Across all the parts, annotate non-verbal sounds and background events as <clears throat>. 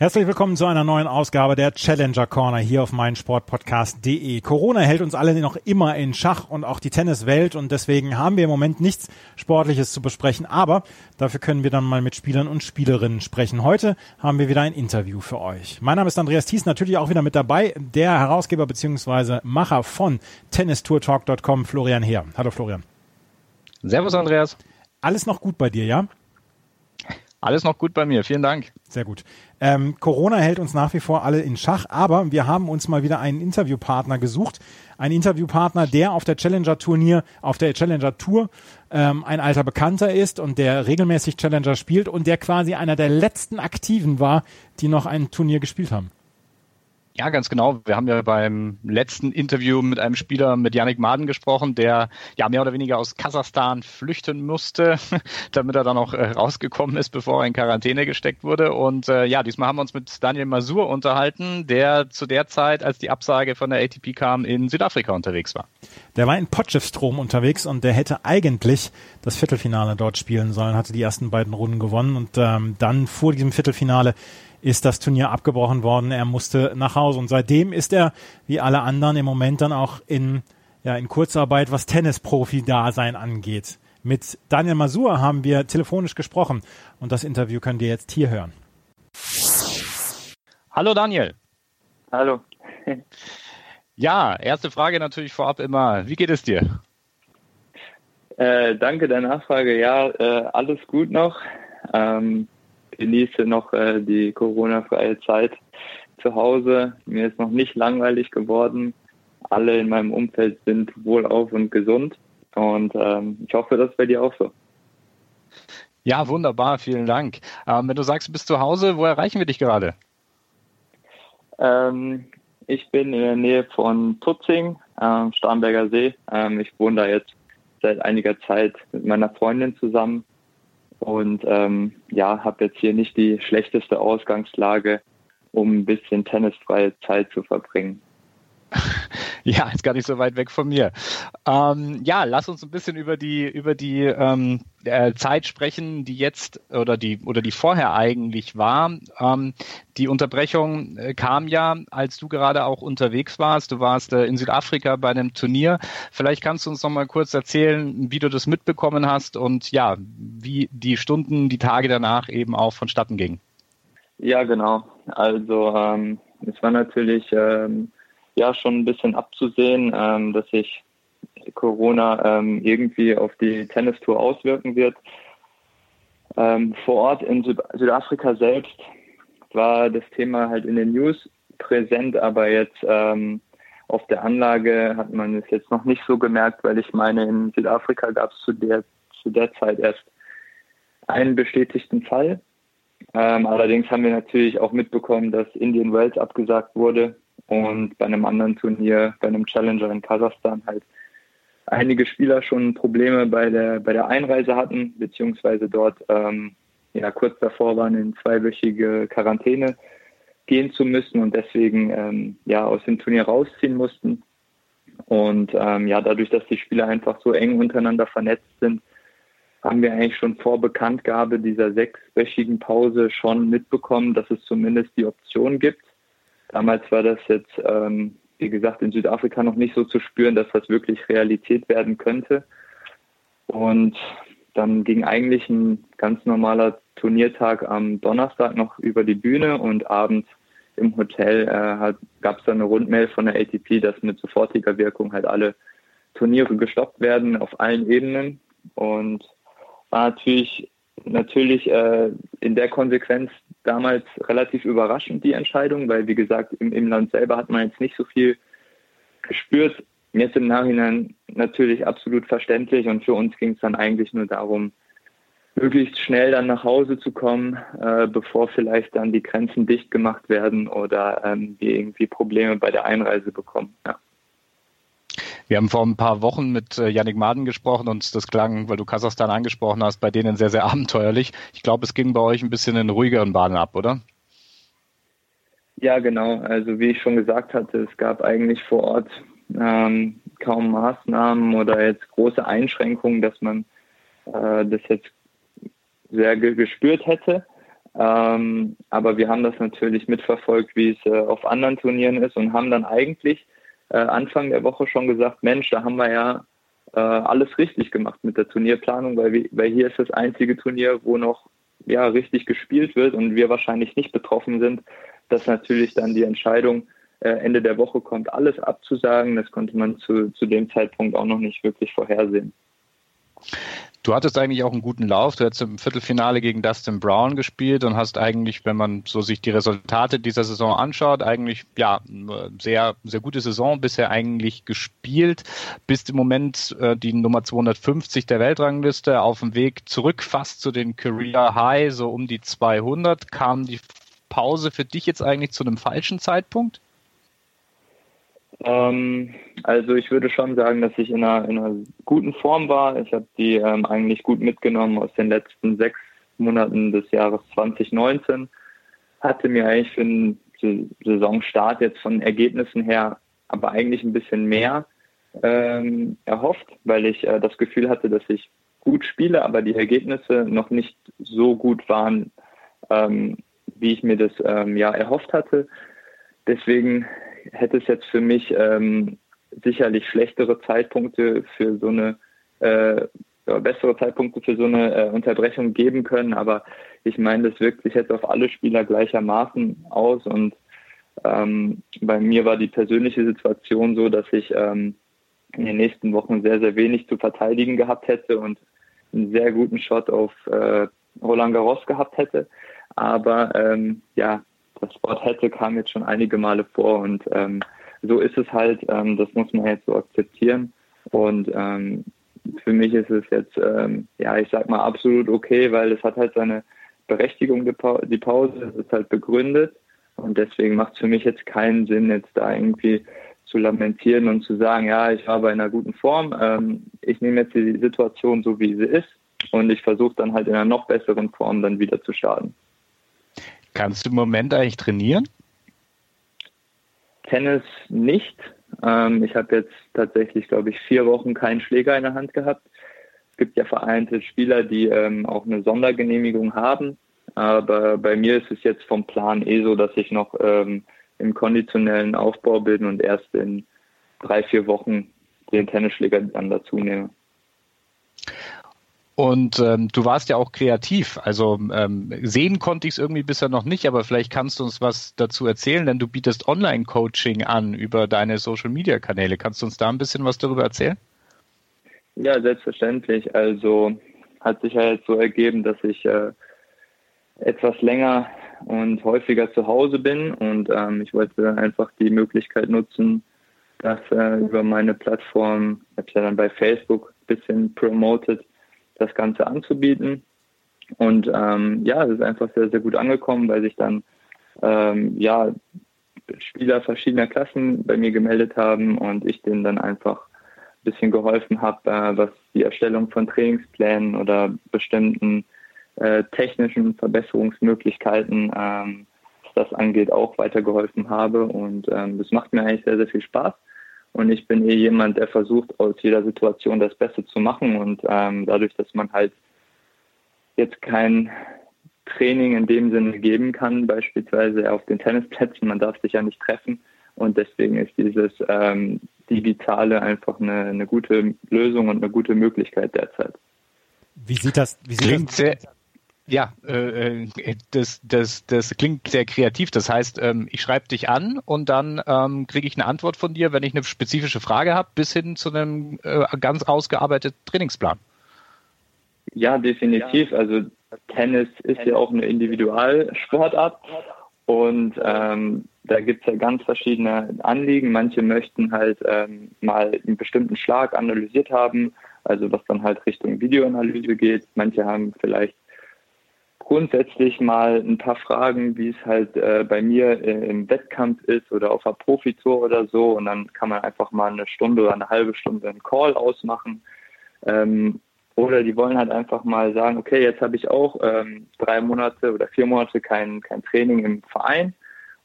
Herzlich willkommen zu einer neuen Ausgabe der Challenger Corner hier auf meinsportpodcast.de. Corona hält uns alle noch immer in Schach und auch die Tenniswelt und deswegen haben wir im Moment nichts Sportliches zu besprechen, aber dafür können wir dann mal mit Spielern und Spielerinnen sprechen. Heute haben wir wieder ein Interview für euch. Mein Name ist Andreas Thies, natürlich auch wieder mit dabei, der Herausgeber bzw. Macher von tennistourtalk.com, Florian Heer. Hallo Florian. Servus Andreas. Alles noch gut bei dir, ja? Alles noch gut bei mir, vielen Dank. Sehr gut. Ähm, Corona hält uns nach wie vor alle in Schach, aber wir haben uns mal wieder einen Interviewpartner gesucht. Ein Interviewpartner, der auf der Challenger-Turnier, auf der Challenger-Tour ähm, ein alter Bekannter ist und der regelmäßig Challenger spielt und der quasi einer der letzten Aktiven war, die noch ein Turnier gespielt haben. Ja, ganz genau. Wir haben ja beim letzten Interview mit einem Spieler, mit Yannick Maden gesprochen, der ja mehr oder weniger aus Kasachstan flüchten musste, <laughs> damit er dann auch äh, rausgekommen ist, bevor er in Quarantäne gesteckt wurde. Und äh, ja, diesmal haben wir uns mit Daniel Masur unterhalten, der zu der Zeit, als die Absage von der ATP kam, in Südafrika unterwegs war. Der war in Potchefstroom unterwegs und der hätte eigentlich das Viertelfinale dort spielen sollen, hatte die ersten beiden Runden gewonnen und ähm, dann vor diesem Viertelfinale ist das Turnier abgebrochen worden. Er musste nach Hause und seitdem ist er, wie alle anderen, im Moment dann auch in, ja, in Kurzarbeit, was Tennisprofi-Dasein angeht. Mit Daniel Masur haben wir telefonisch gesprochen und das Interview könnt ihr jetzt hier hören. Hallo Daniel. Hallo. <laughs> ja, erste Frage natürlich vorab immer. Wie geht es dir? Äh, danke der Nachfrage. Ja, äh, alles gut noch. Ähm, genieße noch äh, die Corona-freie Zeit zu Hause. Mir ist noch nicht langweilig geworden. Alle in meinem Umfeld sind wohlauf und gesund. Und ähm, ich hoffe, das ist bei dir auch so. Ja, wunderbar, vielen Dank. Ähm, wenn du sagst, du bist zu Hause, wo erreichen wir dich gerade? Ähm, ich bin in der Nähe von Tutzing, ähm, Starnberger See. Ähm, ich wohne da jetzt seit einiger Zeit mit meiner Freundin zusammen und ähm, ja, habe jetzt hier nicht die schlechteste Ausgangslage, um ein bisschen tennisfreie Zeit zu verbringen. <laughs> <laughs> Ja, ist gar nicht so weit weg von mir. Ähm, ja, lass uns ein bisschen über die über die ähm, äh, Zeit sprechen, die jetzt oder die oder die vorher eigentlich war. Ähm, die Unterbrechung äh, kam ja, als du gerade auch unterwegs warst. Du warst äh, in Südafrika bei einem Turnier. Vielleicht kannst du uns noch mal kurz erzählen, wie du das mitbekommen hast und ja, wie die Stunden, die Tage danach eben auch vonstatten gingen. Ja, genau. Also ähm, es war natürlich ähm, ja schon ein bisschen abzusehen, ähm, dass sich Corona ähm, irgendwie auf die Tennistour auswirken wird. Ähm, vor Ort in Süd Südafrika selbst war das Thema halt in den News präsent, aber jetzt ähm, auf der Anlage hat man es jetzt noch nicht so gemerkt, weil ich meine, in Südafrika gab es zu der, zu der Zeit erst einen bestätigten Fall. Ähm, allerdings haben wir natürlich auch mitbekommen, dass Indian Wells abgesagt wurde und bei einem anderen Turnier, bei einem Challenger in Kasachstan halt einige Spieler schon Probleme bei der, bei der Einreise hatten, beziehungsweise dort ähm, ja, kurz davor waren, in zweiwöchige Quarantäne gehen zu müssen und deswegen ähm, ja aus dem Turnier rausziehen mussten. Und ähm, ja, dadurch, dass die Spieler einfach so eng untereinander vernetzt sind, haben wir eigentlich schon vor Bekanntgabe dieser sechswöchigen Pause schon mitbekommen, dass es zumindest die Option gibt. Damals war das jetzt, ähm, wie gesagt, in Südafrika noch nicht so zu spüren, dass das wirklich Realität werden könnte. Und dann ging eigentlich ein ganz normaler Turniertag am Donnerstag noch über die Bühne und abends im Hotel äh, gab es dann eine Rundmail von der ATP, dass mit sofortiger Wirkung halt alle Turniere gestoppt werden auf allen Ebenen. Und war natürlich, natürlich äh, in der Konsequenz damals relativ überraschend, die Entscheidung, weil, wie gesagt, im, im Land selber hat man jetzt nicht so viel gespürt. Jetzt im Nachhinein natürlich absolut verständlich und für uns ging es dann eigentlich nur darum, möglichst schnell dann nach Hause zu kommen, äh, bevor vielleicht dann die Grenzen dicht gemacht werden oder ähm, wir irgendwie Probleme bei der Einreise bekommen. Ja. Wir haben vor ein paar Wochen mit äh, Yannick Maden gesprochen und das klang, weil du Kasachstan angesprochen hast, bei denen sehr, sehr <laughs> abenteuerlich. Ich glaube, es ging bei euch ein bisschen in ruhigeren Bahnen ab, oder? Ja, genau. Also wie ich schon gesagt hatte, es gab eigentlich vor Ort ähm, kaum Maßnahmen oder jetzt große Einschränkungen, dass man äh, das jetzt sehr ge gespürt hätte. Ähm, aber wir haben das natürlich mitverfolgt, wie es äh, auf anderen Turnieren ist und haben dann eigentlich äh, Anfang der Woche schon gesagt, Mensch, da haben wir ja äh, alles richtig gemacht mit der Turnierplanung, weil, weil hier ist das einzige Turnier, wo noch ja, richtig gespielt wird und wir wahrscheinlich nicht betroffen sind, dass natürlich dann die Entscheidung äh, Ende der Woche kommt, alles abzusagen. Das konnte man zu, zu dem Zeitpunkt auch noch nicht wirklich vorhersehen. Du hattest eigentlich auch einen guten Lauf. Du hast im Viertelfinale gegen Dustin Brown gespielt und hast eigentlich, wenn man so sich die Resultate dieser Saison anschaut, eigentlich ja sehr sehr gute Saison bisher eigentlich gespielt. Bist im Moment äh, die Nummer 250 der Weltrangliste auf dem Weg zurück fast zu den Career High, so um die 200. Kam die Pause für dich jetzt eigentlich zu einem falschen Zeitpunkt? Ähm, also ich würde schon sagen, dass ich in einer, in einer guten Form war. Ich habe die ähm, eigentlich gut mitgenommen aus den letzten sechs Monaten des Jahres 2019. Hatte mir eigentlich für den Saisonstart jetzt von Ergebnissen her aber eigentlich ein bisschen mehr ähm, erhofft, weil ich äh, das Gefühl hatte, dass ich gut spiele, aber die Ergebnisse noch nicht so gut waren, ähm, wie ich mir das ähm, ja erhofft hatte. Deswegen hätte es jetzt für mich ähm, sicherlich schlechtere Zeitpunkte für so eine äh, bessere Zeitpunkte für so eine äh, Unterbrechung geben können, aber ich meine, das wirkt sich jetzt auf alle Spieler gleichermaßen aus und ähm, bei mir war die persönliche Situation so, dass ich ähm, in den nächsten Wochen sehr, sehr wenig zu verteidigen gehabt hätte und einen sehr guten Shot auf äh, Roland Garros gehabt hätte. Aber ähm, ja, das Wort hätte kam jetzt schon einige Male vor und ähm, so ist es halt, ähm, das muss man jetzt so akzeptieren. Und ähm, für mich ist es jetzt, ähm, ja, ich sag mal absolut okay, weil es hat halt seine Berechtigung, die, pa die Pause, es ist halt begründet. Und deswegen macht es für mich jetzt keinen Sinn, jetzt da irgendwie zu lamentieren und zu sagen, ja, ich war bei einer guten Form. Ähm, ich nehme jetzt die Situation so, wie sie ist und ich versuche dann halt in einer noch besseren Form dann wieder zu starten. Kannst du im Moment eigentlich trainieren? Tennis nicht. Ähm, ich habe jetzt tatsächlich, glaube ich, vier Wochen keinen Schläger in der Hand gehabt. Es gibt ja vereinzelt Spieler, die ähm, auch eine Sondergenehmigung haben. Aber bei mir ist es jetzt vom Plan eh so, dass ich noch ähm, im konditionellen Aufbau bin und erst in drei, vier Wochen den Tennisschläger dann dazu nehme. Und ähm, du warst ja auch kreativ. Also ähm, sehen konnte ich es irgendwie bisher noch nicht, aber vielleicht kannst du uns was dazu erzählen, denn du bietest Online-Coaching an über deine Social-Media-Kanäle. Kannst du uns da ein bisschen was darüber erzählen? Ja, selbstverständlich. Also hat sich ja jetzt so ergeben, dass ich äh, etwas länger und häufiger zu Hause bin und ähm, ich wollte einfach die Möglichkeit nutzen, das äh, über meine Plattform, ich habe ja dann bei Facebook ein bisschen promoted, das Ganze anzubieten. Und ähm, ja, es ist einfach sehr, sehr gut angekommen, weil sich dann ähm, ja Spieler verschiedener Klassen bei mir gemeldet haben und ich denen dann einfach ein bisschen geholfen habe, äh, was die Erstellung von Trainingsplänen oder bestimmten äh, technischen Verbesserungsmöglichkeiten, ähm, was das angeht, auch weitergeholfen habe. Und ähm, das macht mir eigentlich sehr, sehr viel Spaß. Und ich bin eh jemand, der versucht, aus jeder Situation das Beste zu machen. Und ähm, dadurch, dass man halt jetzt kein Training in dem Sinne geben kann, beispielsweise auf den Tennisplätzen, man darf sich ja nicht treffen. Und deswegen ist dieses ähm, Digitale einfach eine, eine gute Lösung und eine gute Möglichkeit derzeit. Wie sieht das? Wie sieht Klingt das? Sehr, ja, äh, äh, das, das, das klingt sehr kreativ. Das heißt, ähm, ich schreibe dich an und dann ähm, kriege ich eine Antwort von dir, wenn ich eine spezifische Frage habe, bis hin zu einem äh, ganz ausgearbeiteten Trainingsplan. Ja, definitiv. Also Tennis ist ja auch eine Individualsportart und ähm, da gibt es ja ganz verschiedene Anliegen. Manche möchten halt ähm, mal einen bestimmten Schlag analysiert haben, also was dann halt Richtung Videoanalyse geht. Manche haben vielleicht grundsätzlich mal ein paar Fragen, wie es halt äh, bei mir äh, im Wettkampf ist oder auf der Profitour oder so. Und dann kann man einfach mal eine Stunde oder eine halbe Stunde einen Call ausmachen. Ähm, oder die wollen halt einfach mal sagen, okay, jetzt habe ich auch ähm, drei Monate oder vier Monate kein, kein Training im Verein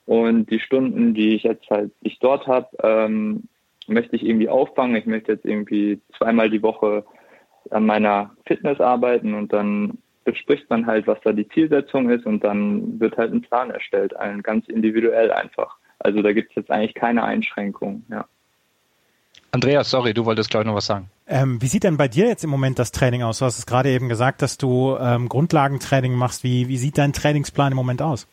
Und die Stunden, die ich jetzt halt ich dort habe, ähm, möchte ich irgendwie auffangen. Ich möchte jetzt irgendwie zweimal die Woche an meiner Fitness arbeiten und dann bespricht man halt, was da die Zielsetzung ist und dann wird halt ein Plan erstellt, ein ganz individuell einfach. Also da gibt es jetzt eigentlich keine Einschränkungen, ja. Andreas, sorry, du wolltest gleich noch was sagen. Ähm, wie sieht denn bei dir jetzt im Moment das Training aus? Du hast es gerade eben gesagt, dass du ähm, Grundlagentraining machst. Wie, wie sieht dein Trainingsplan im Moment aus?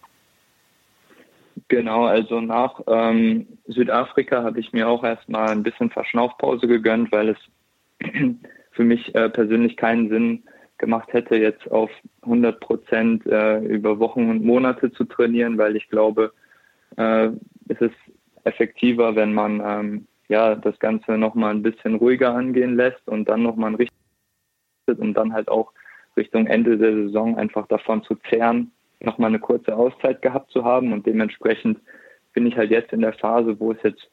Genau, also nach ähm, Südafrika habe ich mir auch erstmal ein bisschen Verschnaufpause gegönnt, weil es <clears throat> für mich äh, persönlich keinen Sinn gemacht hätte, jetzt auf 100 Prozent äh, über Wochen und Monate zu trainieren, weil ich glaube, äh, es ist effektiver, wenn man ähm, ja das Ganze nochmal ein bisschen ruhiger angehen lässt und dann nochmal ein richtig und dann halt auch Richtung Ende der Saison einfach davon zu zehren, nochmal eine kurze Auszeit gehabt zu haben. Und dementsprechend bin ich halt jetzt in der Phase, wo es jetzt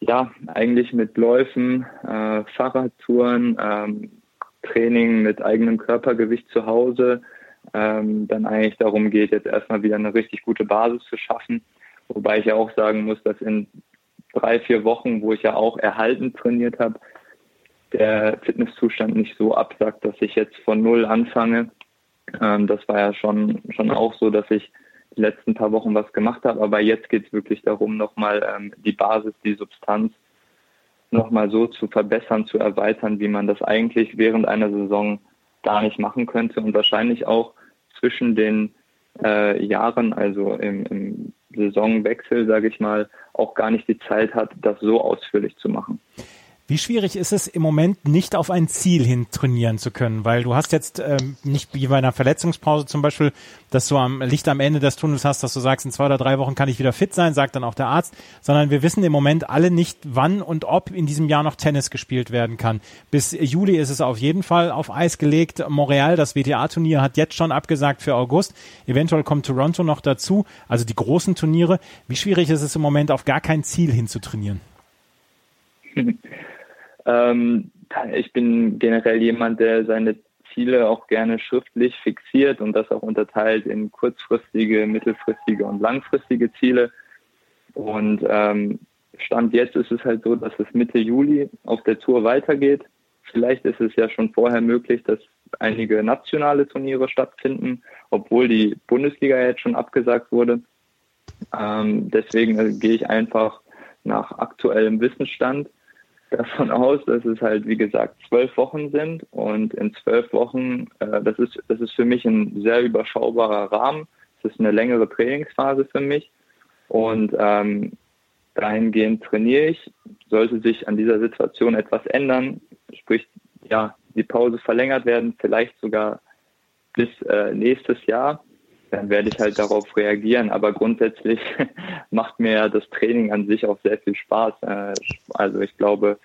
ja eigentlich mit Läufen, äh, Fahrradtouren, ähm, Training mit eigenem Körpergewicht zu Hause, ähm, dann eigentlich darum geht, jetzt erstmal wieder eine richtig gute Basis zu schaffen. Wobei ich ja auch sagen muss, dass in drei, vier Wochen, wo ich ja auch erhalten trainiert habe, der Fitnesszustand nicht so absagt, dass ich jetzt von null anfange. Ähm, das war ja schon, schon auch so, dass ich die letzten paar Wochen was gemacht habe. Aber jetzt geht es wirklich darum, nochmal ähm, die Basis, die Substanz nochmal so zu verbessern, zu erweitern, wie man das eigentlich während einer Saison gar nicht machen könnte und wahrscheinlich auch zwischen den äh, Jahren, also im, im Saisonwechsel, sage ich mal, auch gar nicht die Zeit hat, das so ausführlich zu machen. Wie schwierig ist es im Moment nicht auf ein Ziel hin trainieren zu können? Weil du hast jetzt ähm, nicht wie bei einer Verletzungspause zum Beispiel, dass du am Licht am Ende des Tunnels hast, dass du sagst, in zwei oder drei Wochen kann ich wieder fit sein, sagt dann auch der Arzt, sondern wir wissen im Moment alle nicht, wann und ob in diesem Jahr noch Tennis gespielt werden kann. Bis Juli ist es auf jeden Fall auf Eis gelegt. Montreal, das WTA-Turnier, hat jetzt schon abgesagt für August. Eventuell kommt Toronto noch dazu, also die großen Turniere. Wie schwierig ist es im Moment, auf gar kein Ziel hin zu trainieren? <laughs> Ähm, ich bin generell jemand, der seine Ziele auch gerne schriftlich fixiert und das auch unterteilt in kurzfristige, mittelfristige und langfristige Ziele. Und ähm, Stand jetzt ist es halt so, dass es Mitte Juli auf der Tour weitergeht. Vielleicht ist es ja schon vorher möglich, dass einige nationale Turniere stattfinden, obwohl die Bundesliga jetzt schon abgesagt wurde. Ähm, deswegen äh, gehe ich einfach nach aktuellem Wissensstand davon aus, dass es halt, wie gesagt, zwölf Wochen sind und in zwölf Wochen, äh, das ist, das ist für mich ein sehr überschaubarer Rahmen. Es ist eine längere Trainingsphase für mich und ähm, dahingehend trainiere ich. Sollte sich an dieser Situation etwas ändern, sprich, ja, die Pause verlängert werden, vielleicht sogar bis äh, nächstes Jahr, dann werde ich halt darauf reagieren. Aber grundsätzlich <laughs> macht mir das Training an sich auch sehr viel Spaß. Äh, also ich glaube,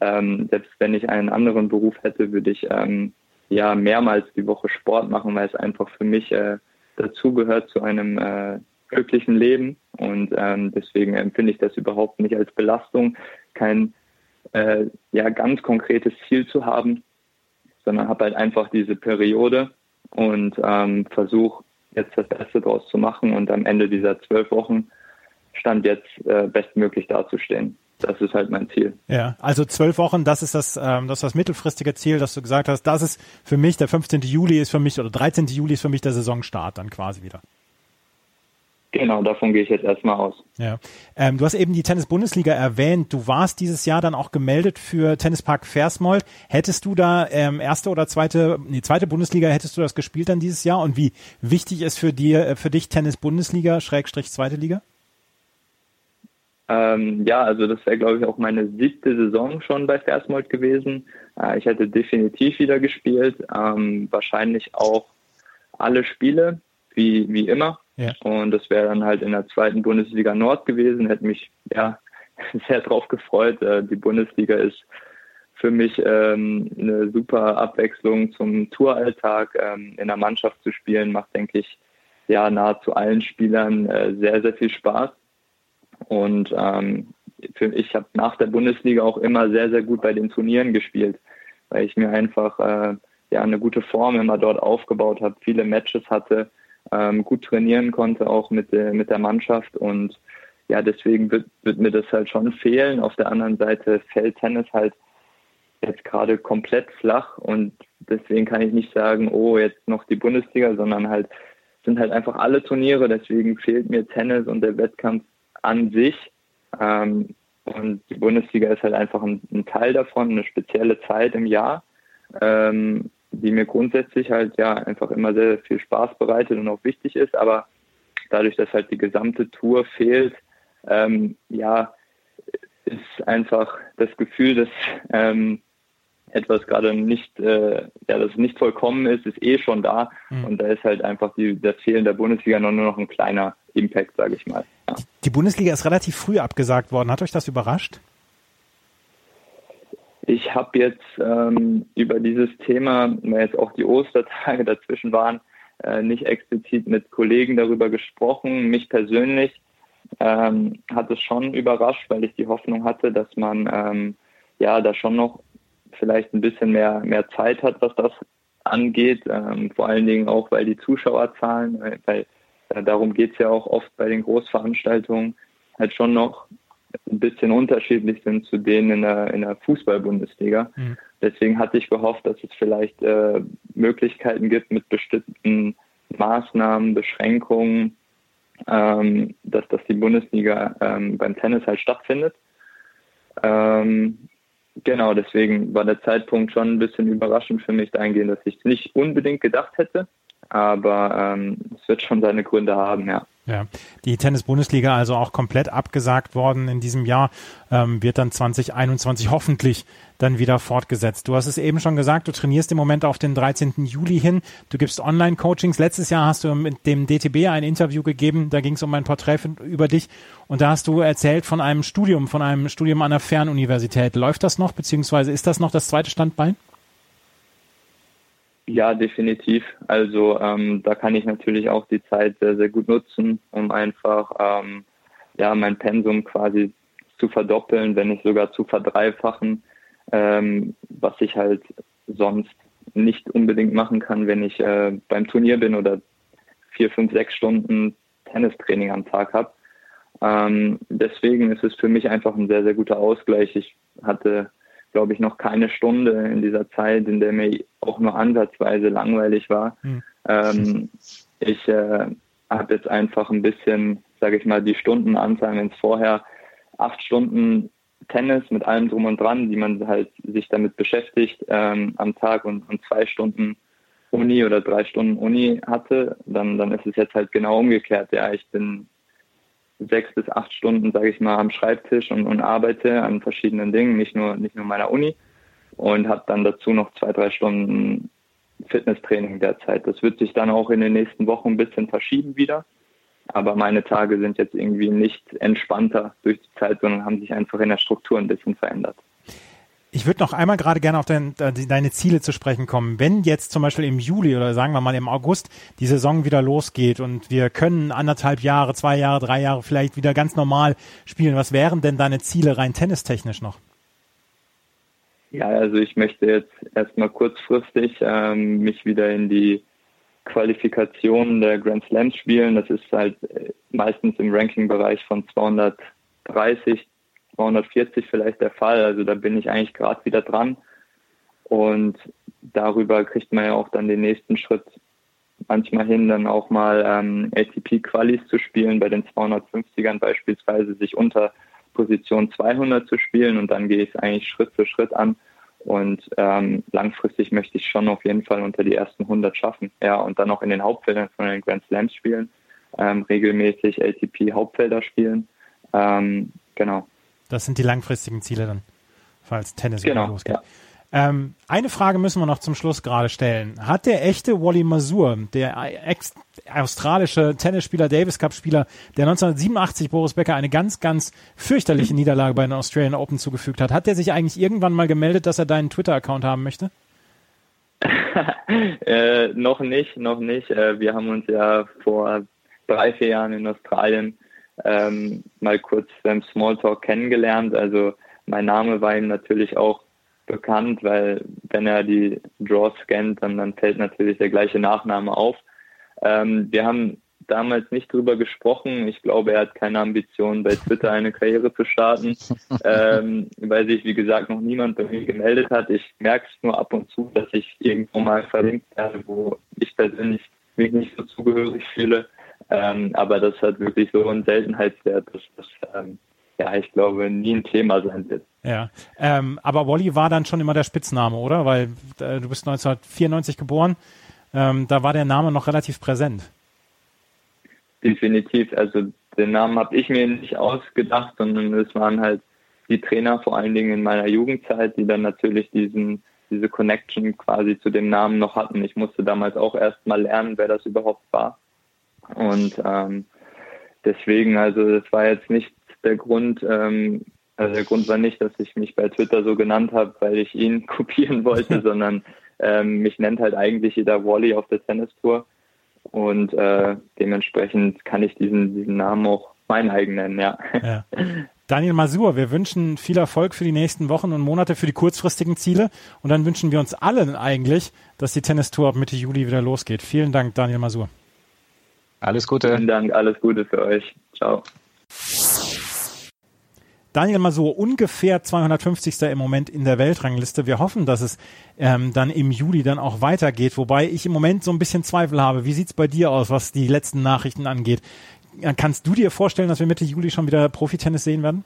ähm, selbst wenn ich einen anderen Beruf hätte, würde ich ähm, ja mehrmals die Woche Sport machen, weil es einfach für mich äh, dazugehört zu einem äh, glücklichen Leben. Und ähm, deswegen empfinde ich das überhaupt nicht als Belastung, kein ja ganz konkretes Ziel zu haben, sondern habe halt einfach diese Periode und versuche jetzt das Beste draus zu machen und am Ende dieser zwölf Wochen stand jetzt äh, bestmöglich dazustehen. Das ist halt mein Ziel. Ja, also zwölf Wochen, das ist das, ähm, das ist das mittelfristige Ziel, dass du gesagt hast, das ist für mich, der 15. Juli ist für mich oder 13. Juli ist für mich der Saisonstart dann quasi wieder. Genau, davon gehe ich jetzt erstmal aus. Ja. Ähm, du hast eben die Tennis-Bundesliga erwähnt. Du warst dieses Jahr dann auch gemeldet für Tennispark Versmold. Hättest du da ähm, erste oder zweite, nee, zweite Bundesliga, hättest du das gespielt dann dieses Jahr? Und wie wichtig ist für dir, äh, für dich Tennis-Bundesliga, Schrägstrich zweite Liga? Ähm, ja, also das wäre, glaube ich, auch meine siebte Saison schon bei Versmold gewesen. Äh, ich hätte definitiv wieder gespielt, ähm, wahrscheinlich auch alle Spiele, wie, wie immer. Und das wäre dann halt in der zweiten Bundesliga Nord gewesen, hätte mich ja <laughs> sehr drauf gefreut. Äh, die Bundesliga ist für mich ähm, eine super Abwechslung zum Touralltag. Ähm, in der Mannschaft zu spielen macht, denke ich, ja nahezu allen Spielern äh, sehr, sehr viel Spaß. Und ähm, für, ich habe nach der Bundesliga auch immer sehr, sehr gut bei den Turnieren gespielt, weil ich mir einfach äh, ja eine gute Form immer dort aufgebaut habe, viele Matches hatte ähm, gut trainieren konnte, auch mit der, mit der Mannschaft. Und ja, deswegen wird, wird mir das halt schon fehlen. Auf der anderen Seite fällt Tennis halt jetzt gerade komplett flach und deswegen kann ich nicht sagen, oh, jetzt noch die Bundesliga, sondern halt sind halt einfach alle Turniere, deswegen fehlt mir Tennis und der Wettkampf an sich. Ähm, und die Bundesliga ist halt einfach ein, ein, Teil davon, eine spezielle Zeit im Jahr, ähm, die mir grundsätzlich halt ja einfach immer sehr viel Spaß bereitet und auch wichtig ist. Aber dadurch, dass halt die gesamte Tour fehlt, ähm, ja, ist einfach das Gefühl, dass ähm, etwas gerade nicht, äh, ja, das nicht vollkommen ist, ist eh schon da. Mhm. Und da ist halt einfach die, das Fehlen der Bundesliga nur noch ein kleiner Impact, sage ich mal. Ja. Die Bundesliga ist relativ früh abgesagt worden. Hat euch das überrascht? Ich habe jetzt ähm, über dieses Thema, weil jetzt auch die Ostertage <laughs> dazwischen waren, äh, nicht explizit mit Kollegen darüber gesprochen. Mich persönlich ähm, hat es schon überrascht, weil ich die Hoffnung hatte, dass man ähm, ja da schon noch vielleicht ein bisschen mehr, mehr Zeit hat, was das angeht. Ähm, vor allen Dingen auch, weil die Zuschauerzahlen, äh, weil äh, darum geht es ja auch oft bei den Großveranstaltungen, halt schon noch ein bisschen unterschiedlich sind zu denen in der, in der Fußball-Bundesliga. Mhm. Deswegen hatte ich gehofft, dass es vielleicht äh, Möglichkeiten gibt mit bestimmten Maßnahmen, Beschränkungen, ähm, dass, dass die Bundesliga ähm, beim Tennis halt stattfindet. Ähm, Genau, deswegen war der Zeitpunkt schon ein bisschen überraschend für mich dahingehend, dass ich es nicht unbedingt gedacht hätte. Aber ähm, es wird schon seine Gründe haben, ja. Ja, die Tennis-Bundesliga also auch komplett abgesagt worden in diesem Jahr, ähm, wird dann 2021 hoffentlich dann wieder fortgesetzt. Du hast es eben schon gesagt, du trainierst im Moment auf den 13. Juli hin. Du gibst Online-Coachings. Letztes Jahr hast du mit dem DTB ein Interview gegeben, da ging es um ein Porträt über dich und da hast du erzählt von einem Studium, von einem Studium an der Fernuniversität. Läuft das noch, beziehungsweise ist das noch das zweite Standbein? Ja, definitiv. Also ähm, da kann ich natürlich auch die Zeit sehr, sehr gut nutzen, um einfach ähm, ja mein Pensum quasi zu verdoppeln, wenn nicht sogar zu verdreifachen, ähm, was ich halt sonst nicht unbedingt machen kann, wenn ich äh, beim Turnier bin oder vier, fünf, sechs Stunden Tennistraining am Tag habe. Ähm, deswegen ist es für mich einfach ein sehr, sehr guter Ausgleich. Ich hatte glaube ich, noch keine Stunde in dieser Zeit, in der mir auch nur ansatzweise langweilig war. Mhm. Ähm, ich äh, habe jetzt einfach ein bisschen, sage ich mal, die Stundenanzahl, wenn es vorher acht Stunden Tennis mit allem drum und dran, die man halt sich damit beschäftigt ähm, am Tag und, und zwei Stunden Uni oder drei Stunden Uni hatte, dann, dann ist es jetzt halt genau umgekehrt. Ja, ich bin sechs bis acht Stunden, sage ich mal, am Schreibtisch und, und arbeite an verschiedenen Dingen, nicht nur, nicht nur meiner Uni und habe dann dazu noch zwei, drei Stunden Fitnesstraining derzeit. Das wird sich dann auch in den nächsten Wochen ein bisschen verschieben wieder. Aber meine Tage sind jetzt irgendwie nicht entspannter durch die Zeit, sondern haben sich einfach in der Struktur ein bisschen verändert. Ich würde noch einmal gerade gerne auf dein, deine Ziele zu sprechen kommen. Wenn jetzt zum Beispiel im Juli oder sagen wir mal im August die Saison wieder losgeht und wir können anderthalb Jahre, zwei Jahre, drei Jahre vielleicht wieder ganz normal spielen, was wären denn deine Ziele rein tennistechnisch noch? Ja, also ich möchte jetzt erstmal kurzfristig ähm, mich wieder in die Qualifikation der Grand Slams spielen. Das ist halt äh, meistens im Ranking-Bereich von 230, 240 vielleicht der Fall. Also da bin ich eigentlich gerade wieder dran. Und darüber kriegt man ja auch dann den nächsten Schritt manchmal hin, dann auch mal ähm, ATP-Qualis zu spielen, bei den 250ern beispielsweise sich unter Position 200 zu spielen und dann gehe ich es eigentlich Schritt für Schritt an und ähm, langfristig möchte ich schon auf jeden Fall unter die ersten 100 schaffen. Ja, und dann auch in den Hauptfeldern von den Grand Slams spielen, ähm, regelmäßig ATP-Hauptfelder spielen. Ähm, genau. Das sind die langfristigen Ziele dann, falls Tennis genau, losgeht. Ja. Ähm, eine Frage müssen wir noch zum Schluss gerade stellen. Hat der echte Wally Mazur, der ex-australische Tennisspieler, Davis Cup-Spieler, der 1987 Boris Becker eine ganz, ganz fürchterliche Niederlage bei den Australian Open zugefügt hat, hat der sich eigentlich irgendwann mal gemeldet, dass er deinen Twitter-Account haben möchte? <laughs> äh, noch nicht, noch nicht. Äh, wir haben uns ja vor drei, vier Jahren in Australien ähm, mal kurz beim Smalltalk kennengelernt. Also mein Name war ihm natürlich auch bekannt, weil wenn er die Draws scannt, dann, dann fällt natürlich der gleiche Nachname auf. Ähm, wir haben damals nicht drüber gesprochen. Ich glaube, er hat keine Ambition, bei Twitter eine Karriere zu starten, <laughs> ähm, weil sich, wie gesagt, noch niemand bei mir gemeldet hat. Ich merke es nur ab und zu, dass ich irgendwo mal verlinkt werde, wo ich persönlich mich nicht so zugehörig fühle. Ähm, aber das hat wirklich so einen Seltenheitswert, dass das, ähm, ja, ich glaube, nie ein Thema sein wird. Ja, ähm, aber Wally war dann schon immer der Spitzname, oder? Weil äh, du bist 1994 geboren, ähm, da war der Name noch relativ präsent definitiv. Also den Namen habe ich mir nicht ausgedacht, sondern es waren halt die Trainer vor allen Dingen in meiner Jugendzeit, die dann natürlich diesen diese Connection quasi zu dem Namen noch hatten. Ich musste damals auch erst mal lernen, wer das überhaupt war. Und ähm, deswegen, also das war jetzt nicht der Grund, ähm, also der Grund war nicht, dass ich mich bei Twitter so genannt habe, weil ich ihn <laughs> kopieren wollte, <laughs> sondern ähm, mich nennt halt eigentlich jeder Wally auf der Tennistour. Und äh, dementsprechend kann ich diesen, diesen Namen auch mein eigen nennen, ja. ja. <laughs> Daniel Masur, wir wünschen viel Erfolg für die nächsten Wochen und Monate für die kurzfristigen Ziele. Und dann wünschen wir uns allen eigentlich, dass die Tennistour ab Mitte Juli wieder losgeht. Vielen Dank, Daniel Masur. Alles Gute. Vielen Dank, alles Gute für euch. Ciao. Daniel Masur, ungefähr 250. im Moment in der Weltrangliste. Wir hoffen, dass es ähm, dann im Juli dann auch weitergeht, wobei ich im Moment so ein bisschen Zweifel habe. Wie sieht's bei dir aus, was die letzten Nachrichten angeht? Kannst du dir vorstellen, dass wir Mitte Juli schon wieder Profitennis sehen werden?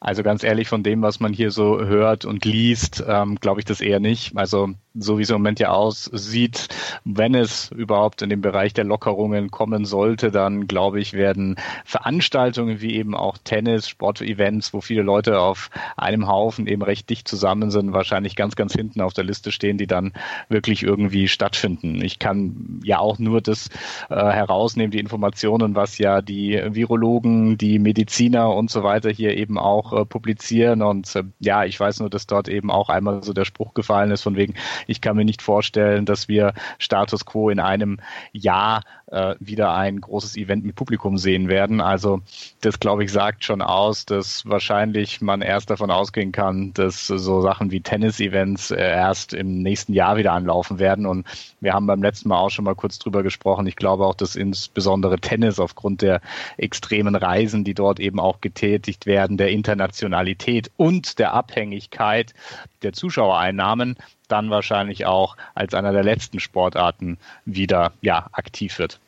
Also ganz ehrlich, von dem, was man hier so hört und liest, ähm, glaube ich das eher nicht. Also so wie es im Moment ja aussieht, wenn es überhaupt in den Bereich der Lockerungen kommen sollte, dann glaube ich, werden Veranstaltungen wie eben auch Tennis, Sportevents, wo viele Leute auf einem Haufen eben recht dicht zusammen sind, wahrscheinlich ganz, ganz hinten auf der Liste stehen, die dann wirklich irgendwie stattfinden. Ich kann ja auch nur das äh, herausnehmen, die Informationen, was ja die Virologen, die Mediziner und so weiter hier eben auch äh, publizieren. Und äh, ja, ich weiß nur, dass dort eben auch einmal so der Spruch gefallen ist, von wegen, ich kann mir nicht vorstellen, dass wir Status quo in einem Jahr äh, wieder ein großes Event mit Publikum sehen werden. Also das, glaube ich, sagt schon aus, dass wahrscheinlich man erst davon ausgehen kann, dass so Sachen wie Tennis-Events äh, erst im nächsten Jahr wieder anlaufen werden. Und wir haben beim letzten Mal auch schon mal kurz drüber gesprochen. Ich glaube auch, dass insbesondere Tennis aufgrund der extremen Reisen, die dort eben auch getätigt werden, der Internationalität und der Abhängigkeit der Zuschauereinnahmen dann wahrscheinlich auch als einer der letzten Sportarten wieder ja, aktiv wird.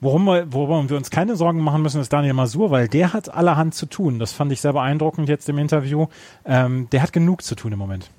Worum wir, worum wir uns keine Sorgen machen müssen, ist Daniel Masur, weil der hat allerhand zu tun. Das fand ich sehr beeindruckend jetzt im Interview. Ähm, der hat genug zu tun im Moment.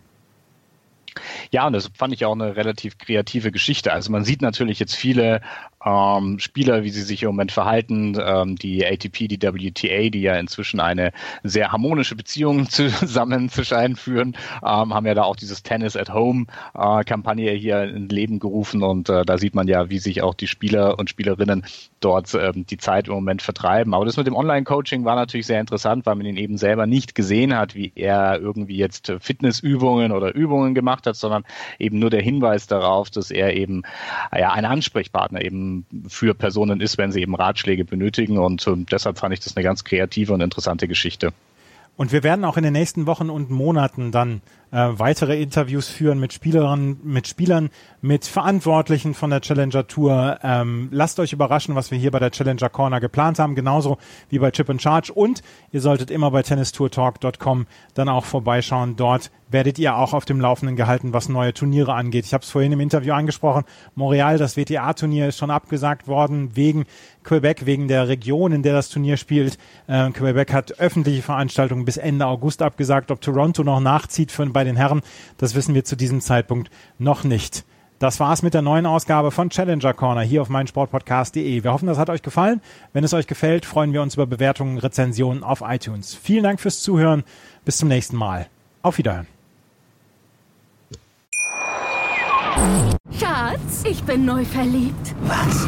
Ja, und das fand ich auch eine relativ kreative Geschichte. Also man sieht natürlich jetzt viele ähm, Spieler, wie sie sich im Moment verhalten, ähm, die ATP, die WTA, die ja inzwischen eine sehr harmonische Beziehung <laughs> zusammen zu scheinen führen, ähm, haben ja da auch dieses Tennis at Home äh, Kampagne hier in Leben gerufen und äh, da sieht man ja, wie sich auch die Spieler und Spielerinnen dort ähm, die Zeit im Moment vertreiben. Aber das mit dem Online-Coaching war natürlich sehr interessant, weil man ihn eben selber nicht gesehen hat, wie er irgendwie jetzt Fitnessübungen oder Übungen gemacht hat, sondern eben nur der Hinweis darauf, dass er eben ja ein Ansprechpartner eben für Personen ist, wenn sie eben Ratschläge benötigen. Und ähm, deshalb fand ich das eine ganz kreative und interessante Geschichte. Und wir werden auch in den nächsten Wochen und Monaten dann äh, weitere Interviews führen mit Spielerinnen, mit Spielern, mit Verantwortlichen von der Challenger Tour. Ähm, lasst euch überraschen, was wir hier bei der Challenger Corner geplant haben, genauso wie bei Chip and Charge. Und ihr solltet immer bei tennistourtalk.com dann auch vorbeischauen. Dort werdet ihr auch auf dem Laufenden gehalten, was neue Turniere angeht. Ich habe es vorhin im Interview angesprochen. Montreal, das WTA-Turnier ist schon abgesagt worden wegen Quebec, wegen der Region, in der das Turnier spielt. Äh, Quebec hat öffentliche Veranstaltungen bis Ende August abgesagt. Ob Toronto noch nachzieht für, bei den Herren, das wissen wir zu diesem Zeitpunkt noch nicht. Das war's mit der neuen Ausgabe von Challenger Corner hier auf meinsportpodcast.de. Wir hoffen, das hat euch gefallen. Wenn es euch gefällt, freuen wir uns über Bewertungen, Rezensionen auf iTunes. Vielen Dank fürs Zuhören. Bis zum nächsten Mal. Auf Wiederhören. Schatz, ich bin neu verliebt. Was?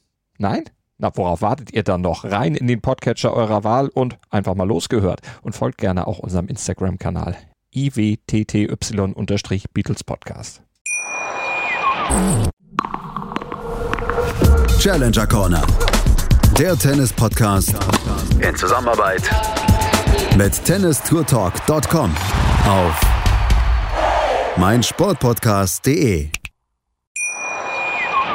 Nein? Na, worauf wartet ihr dann noch? Rein in den Podcatcher eurer Wahl und einfach mal losgehört. Und folgt gerne auch unserem Instagram-Kanal iwtty-Beatles Podcast. Challenger Corner. Der Tennis-Podcast in Zusammenarbeit mit tennistourtalk.com auf meinsportpodcast.de.